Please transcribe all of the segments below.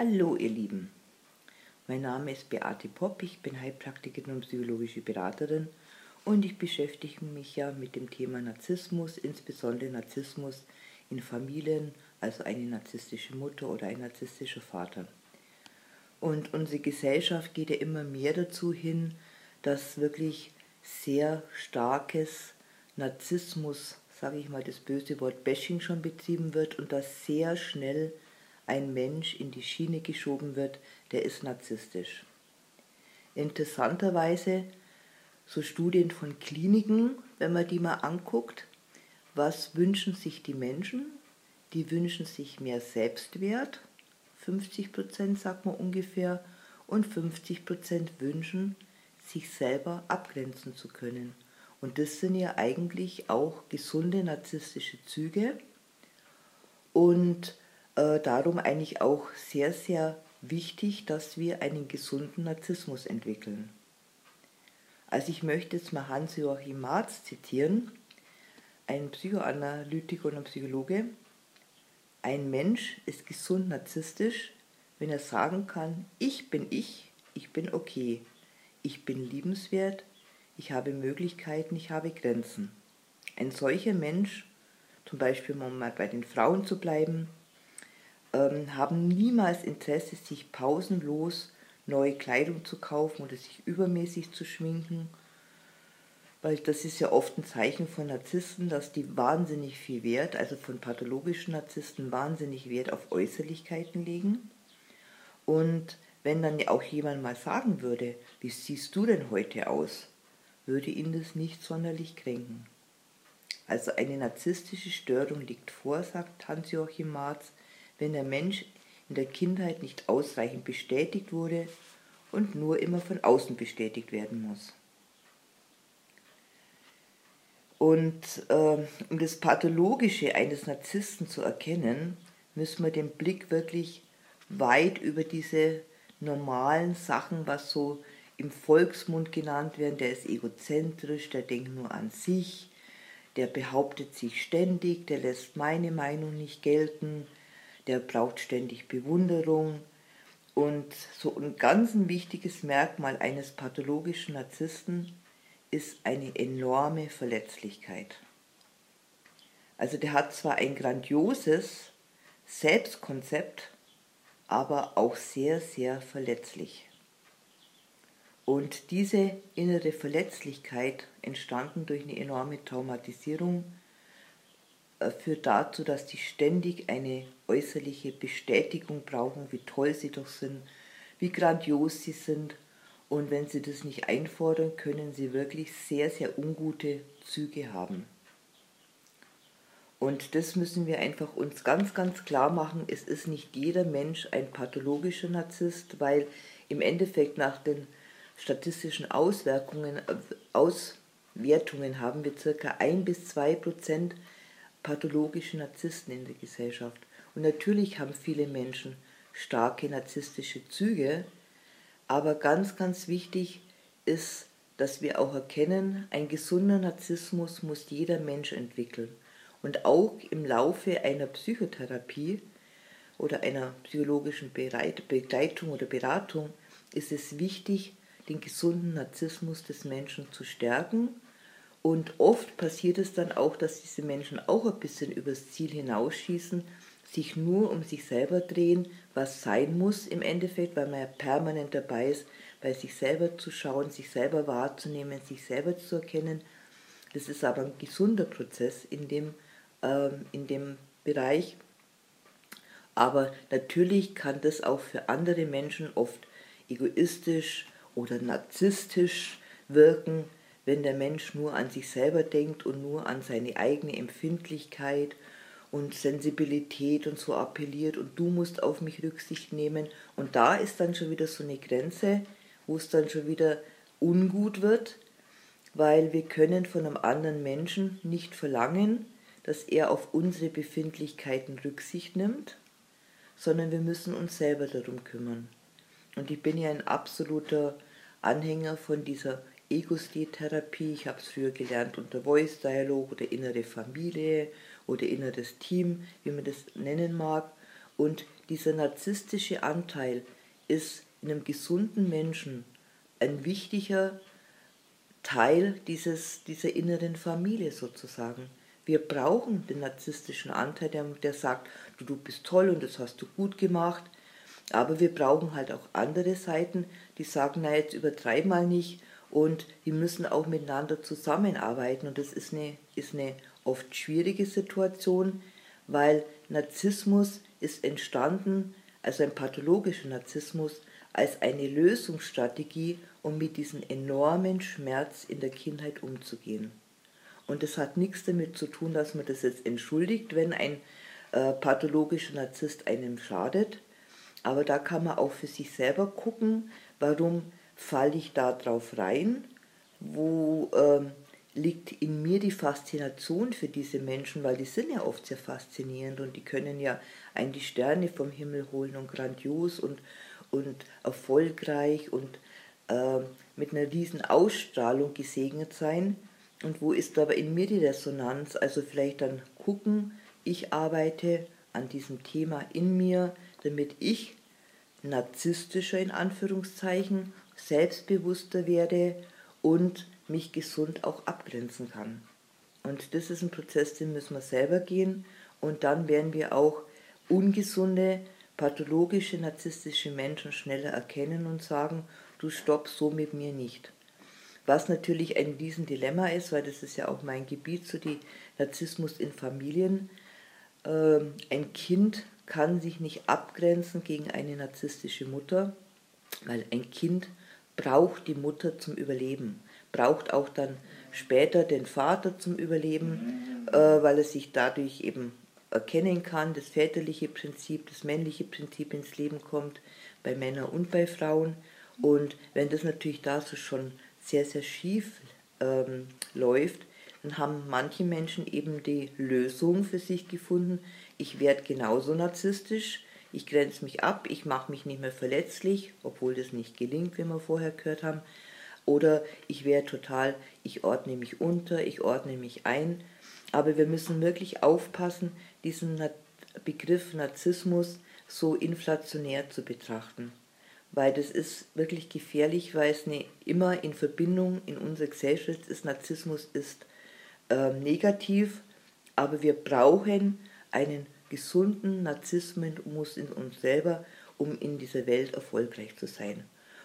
Hallo ihr Lieben, mein Name ist Beate Popp, ich bin Heilpraktikerin und psychologische Beraterin. Und ich beschäftige mich ja mit dem Thema Narzissmus, insbesondere Narzissmus in Familien, also eine narzisstische Mutter oder ein narzisstischer Vater. Und unsere Gesellschaft geht ja immer mehr dazu hin, dass wirklich sehr starkes Narzissmus, sage ich mal das böse Wort Bashing schon betrieben wird und dass sehr schnell ein Mensch in die Schiene geschoben wird, der ist narzisstisch. Interessanterweise, so Studien von Kliniken, wenn man die mal anguckt, was wünschen sich die Menschen? Die wünschen sich mehr Selbstwert, 50 Prozent sagt man ungefähr, und 50 Prozent wünschen, sich selber abgrenzen zu können. Und das sind ja eigentlich auch gesunde narzisstische Züge. Und äh, darum eigentlich auch sehr, sehr wichtig, dass wir einen gesunden Narzissmus entwickeln. Also ich möchte jetzt mal Hans-Joachim Marz zitieren, ein Psychoanalytiker und ein Psychologe. Ein Mensch ist gesund narzisstisch, wenn er sagen kann, ich bin ich, ich bin okay, ich bin liebenswert, ich habe Möglichkeiten, ich habe Grenzen. Ein solcher Mensch, zum Beispiel um mal bei den Frauen zu bleiben, ähm, haben niemals Interesse, sich pausenlos neue Kleidung zu kaufen oder sich übermäßig zu schminken, weil das ist ja oft ein Zeichen von Narzissten, dass die wahnsinnig viel Wert, also von pathologischen Narzissten wahnsinnig Wert auf Äußerlichkeiten legen. Und wenn dann auch jemand mal sagen würde, wie siehst du denn heute aus, würde ihn das nicht sonderlich kränken. Also eine narzisstische Störung liegt vor, sagt Hans-Joachim Marz, wenn der Mensch in der Kindheit nicht ausreichend bestätigt wurde und nur immer von außen bestätigt werden muss. Und äh, um das Pathologische eines Narzissten zu erkennen, müssen wir den Blick wirklich weit über diese normalen Sachen, was so im Volksmund genannt werden, der ist egozentrisch, der denkt nur an sich, der behauptet sich ständig, der lässt meine Meinung nicht gelten, der braucht ständig Bewunderung. Und so ein ganz wichtiges Merkmal eines pathologischen Narzissten ist eine enorme Verletzlichkeit. Also der hat zwar ein grandioses Selbstkonzept, aber auch sehr, sehr verletzlich. Und diese innere Verletzlichkeit, entstanden durch eine enorme Traumatisierung, führt dazu, dass die ständig eine äußerliche Bestätigung brauchen, wie toll sie doch sind, wie grandios sie sind. Und wenn sie das nicht einfordern, können sie wirklich sehr, sehr ungute Züge haben. Und das müssen wir einfach uns ganz, ganz klar machen. Es ist nicht jeder Mensch ein pathologischer Narzisst, weil im Endeffekt nach den statistischen Auswirkungen, äh, Auswertungen haben wir circa 1 bis 2 Prozent pathologische Narzissten in der Gesellschaft. Und natürlich haben viele Menschen starke narzisstische Züge, aber ganz, ganz wichtig ist, dass wir auch erkennen, ein gesunder Narzissmus muss jeder Mensch entwickeln. Und auch im Laufe einer Psychotherapie oder einer psychologischen Begleitung oder Beratung ist es wichtig, den gesunden Narzissmus des Menschen zu stärken und oft passiert es dann auch, dass diese Menschen auch ein bisschen übers Ziel hinausschießen, sich nur um sich selber drehen, was sein muss im Endeffekt, weil man ja permanent dabei ist, bei sich selber zu schauen, sich selber wahrzunehmen, sich selber zu erkennen. Das ist aber ein gesunder Prozess in dem, ähm, in dem Bereich. Aber natürlich kann das auch für andere Menschen oft egoistisch oder narzisstisch wirken, wenn der Mensch nur an sich selber denkt und nur an seine eigene Empfindlichkeit und Sensibilität und so appelliert und du musst auf mich Rücksicht nehmen. Und da ist dann schon wieder so eine Grenze, wo es dann schon wieder ungut wird, weil wir können von einem anderen Menschen nicht verlangen, dass er auf unsere Befindlichkeiten Rücksicht nimmt, sondern wir müssen uns selber darum kümmern. Und ich bin ja ein absoluter Anhänger von dieser Ego-State-Therapie. Ich habe es früher gelernt unter Voice-Dialog oder innere Familie oder inneres Team, wie man das nennen mag. Und dieser narzisstische Anteil ist in einem gesunden Menschen ein wichtiger Teil dieses, dieser inneren Familie sozusagen. Wir brauchen den narzisstischen Anteil, der, der sagt, du, du bist toll und das hast du gut gemacht. Aber wir brauchen halt auch andere Seiten, die sagen, na jetzt übertreib mal nicht und die müssen auch miteinander zusammenarbeiten. Und das ist eine, ist eine oft schwierige Situation, weil Narzissmus ist entstanden, also ein pathologischer Narzissmus, als eine Lösungsstrategie, um mit diesem enormen Schmerz in der Kindheit umzugehen. Und das hat nichts damit zu tun, dass man das jetzt entschuldigt, wenn ein äh, pathologischer Narzisst einem schadet. Aber da kann man auch für sich selber gucken, warum falle ich da drauf rein, wo ähm, liegt in mir die Faszination für diese Menschen, weil die sind ja oft sehr faszinierend und die können ja einen die Sterne vom Himmel holen und grandios und, und erfolgreich und äh, mit einer riesen Ausstrahlung gesegnet sein. Und wo ist aber in mir die Resonanz? Also vielleicht dann gucken, ich arbeite an diesem Thema in mir, damit ich narzisstischer in Anführungszeichen, selbstbewusster werde und mich gesund auch abgrenzen kann. Und das ist ein Prozess, den müssen wir selber gehen und dann werden wir auch ungesunde, pathologische, narzisstische Menschen schneller erkennen und sagen, du stopp so mit mir nicht. Was natürlich ein Riesendilemma ist, weil das ist ja auch mein Gebiet, so die Narzissmus in Familien. Ähm, ein Kind kann sich nicht abgrenzen gegen eine narzisstische Mutter, weil ein Kind braucht die Mutter zum Überleben, braucht auch dann später den Vater zum Überleben, äh, weil er sich dadurch eben erkennen kann, das väterliche Prinzip, das männliche Prinzip ins Leben kommt, bei Männern und bei Frauen. Und wenn das natürlich da so schon sehr, sehr schief ähm, läuft, dann haben manche Menschen eben die Lösung für sich gefunden. Ich werde genauso narzisstisch, ich grenze mich ab, ich mache mich nicht mehr verletzlich, obwohl das nicht gelingt, wie wir vorher gehört haben. Oder ich werde total, ich ordne mich unter, ich ordne mich ein. Aber wir müssen wirklich aufpassen, diesen Begriff Narzissmus so inflationär zu betrachten weil das ist wirklich gefährlich, weil es ne, immer in Verbindung in unserer Gesellschaft ist, Narzissmus ist äh, negativ, aber wir brauchen einen gesunden Narzissmus in uns selber, um in dieser Welt erfolgreich zu sein.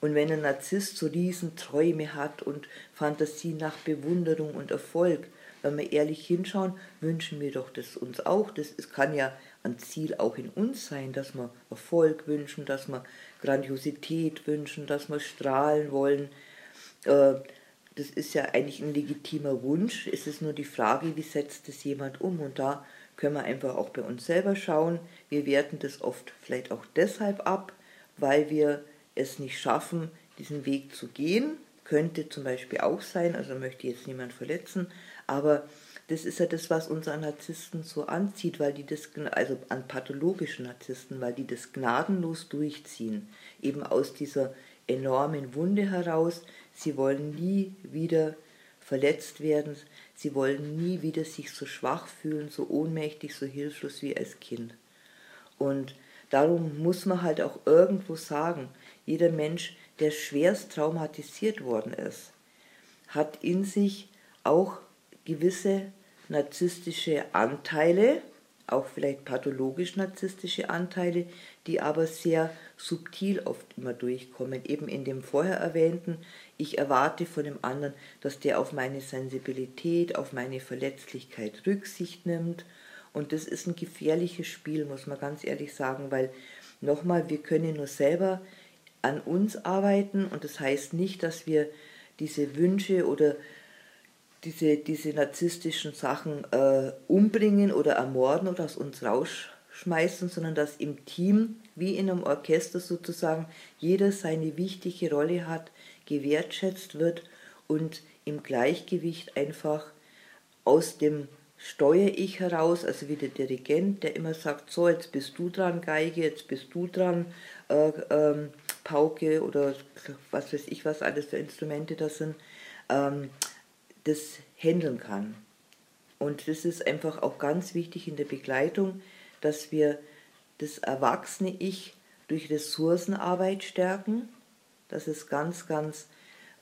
Und wenn ein Narzisst so riesen Träume hat und Fantasie nach Bewunderung und Erfolg, wenn wir ehrlich hinschauen, wünschen wir doch das uns auch. Das kann ja ein Ziel auch in uns sein, dass wir Erfolg wünschen, dass wir Grandiosität wünschen, dass wir strahlen wollen. Äh, das ist ja eigentlich ein legitimer Wunsch. Es ist nur die Frage, wie setzt es jemand um? Und da können wir einfach auch bei uns selber schauen. Wir werten das oft vielleicht auch deshalb ab, weil wir es nicht schaffen, diesen Weg zu gehen. Könnte zum Beispiel auch sein, also möchte jetzt niemand verletzen, aber das ist ja das, was uns Narzissten so anzieht, weil die das, also an pathologischen Narzissten, weil die das gnadenlos durchziehen. Eben aus dieser enormen Wunde heraus. Sie wollen nie wieder verletzt werden. Sie wollen nie wieder sich so schwach fühlen, so ohnmächtig, so hilflos wie als Kind. Und darum muss man halt auch irgendwo sagen, jeder Mensch, der schwerst traumatisiert worden ist, hat in sich auch gewisse narzisstische Anteile, auch vielleicht pathologisch narzisstische Anteile, die aber sehr subtil oft immer durchkommen. Eben in dem vorher erwähnten, ich erwarte von dem anderen, dass der auf meine Sensibilität, auf meine Verletzlichkeit Rücksicht nimmt. Und das ist ein gefährliches Spiel, muss man ganz ehrlich sagen, weil nochmal, wir können nur selber an uns arbeiten und das heißt nicht, dass wir diese Wünsche oder diese, diese narzisstischen Sachen äh, umbringen oder ermorden oder aus uns rausschmeißen, sondern dass im Team, wie in einem Orchester sozusagen, jeder seine wichtige Rolle hat, gewertschätzt wird und im Gleichgewicht einfach aus dem steuere ich heraus, also wie der Dirigent, der immer sagt, so, jetzt bist du dran, Geige, jetzt bist du dran, äh, ähm, Pauke oder was weiß ich, was alles für Instrumente das sind. Ähm, das handeln kann. Und das ist einfach auch ganz wichtig in der Begleitung, dass wir das erwachsene Ich durch Ressourcenarbeit stärken, dass es ganz, ganz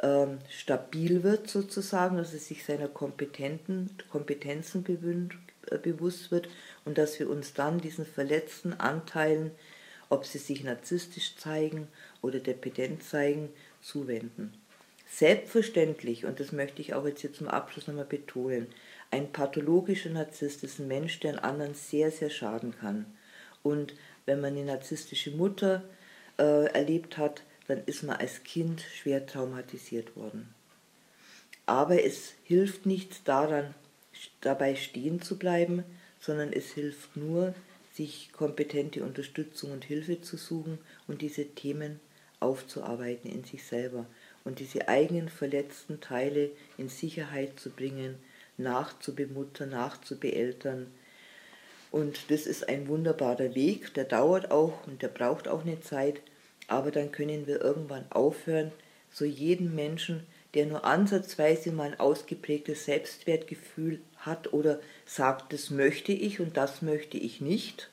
ähm, stabil wird sozusagen, dass es sich seiner Kompetenten, Kompetenzen bewünscht, äh, bewusst wird und dass wir uns dann diesen verletzten Anteilen, ob sie sich narzisstisch zeigen oder dependent zeigen, zuwenden. Selbstverständlich, und das möchte ich auch jetzt hier zum Abschluss nochmal betonen, ein pathologischer Narzisst ist ein Mensch, der einen anderen sehr, sehr schaden kann. Und wenn man eine narzisstische Mutter äh, erlebt hat, dann ist man als Kind schwer traumatisiert worden. Aber es hilft nicht daran, dabei stehen zu bleiben, sondern es hilft nur, sich kompetente Unterstützung und Hilfe zu suchen und diese Themen aufzuarbeiten in sich selber und diese eigenen verletzten Teile in Sicherheit zu bringen, nachzubemuttern, nachzubeeltern. Und das ist ein wunderbarer Weg, der dauert auch und der braucht auch eine Zeit, aber dann können wir irgendwann aufhören, so jeden Menschen, der nur ansatzweise mal ein ausgeprägtes Selbstwertgefühl hat oder sagt, das möchte ich und das möchte ich nicht,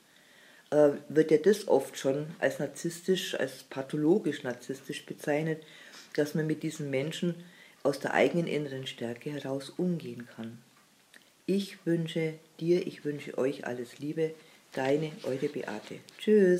äh, wird ja das oft schon als narzisstisch, als pathologisch narzisstisch bezeichnet, dass man mit diesen Menschen aus der eigenen inneren Stärke heraus umgehen kann. Ich wünsche dir, ich wünsche euch alles Liebe, deine, eure Beate. Tschüss.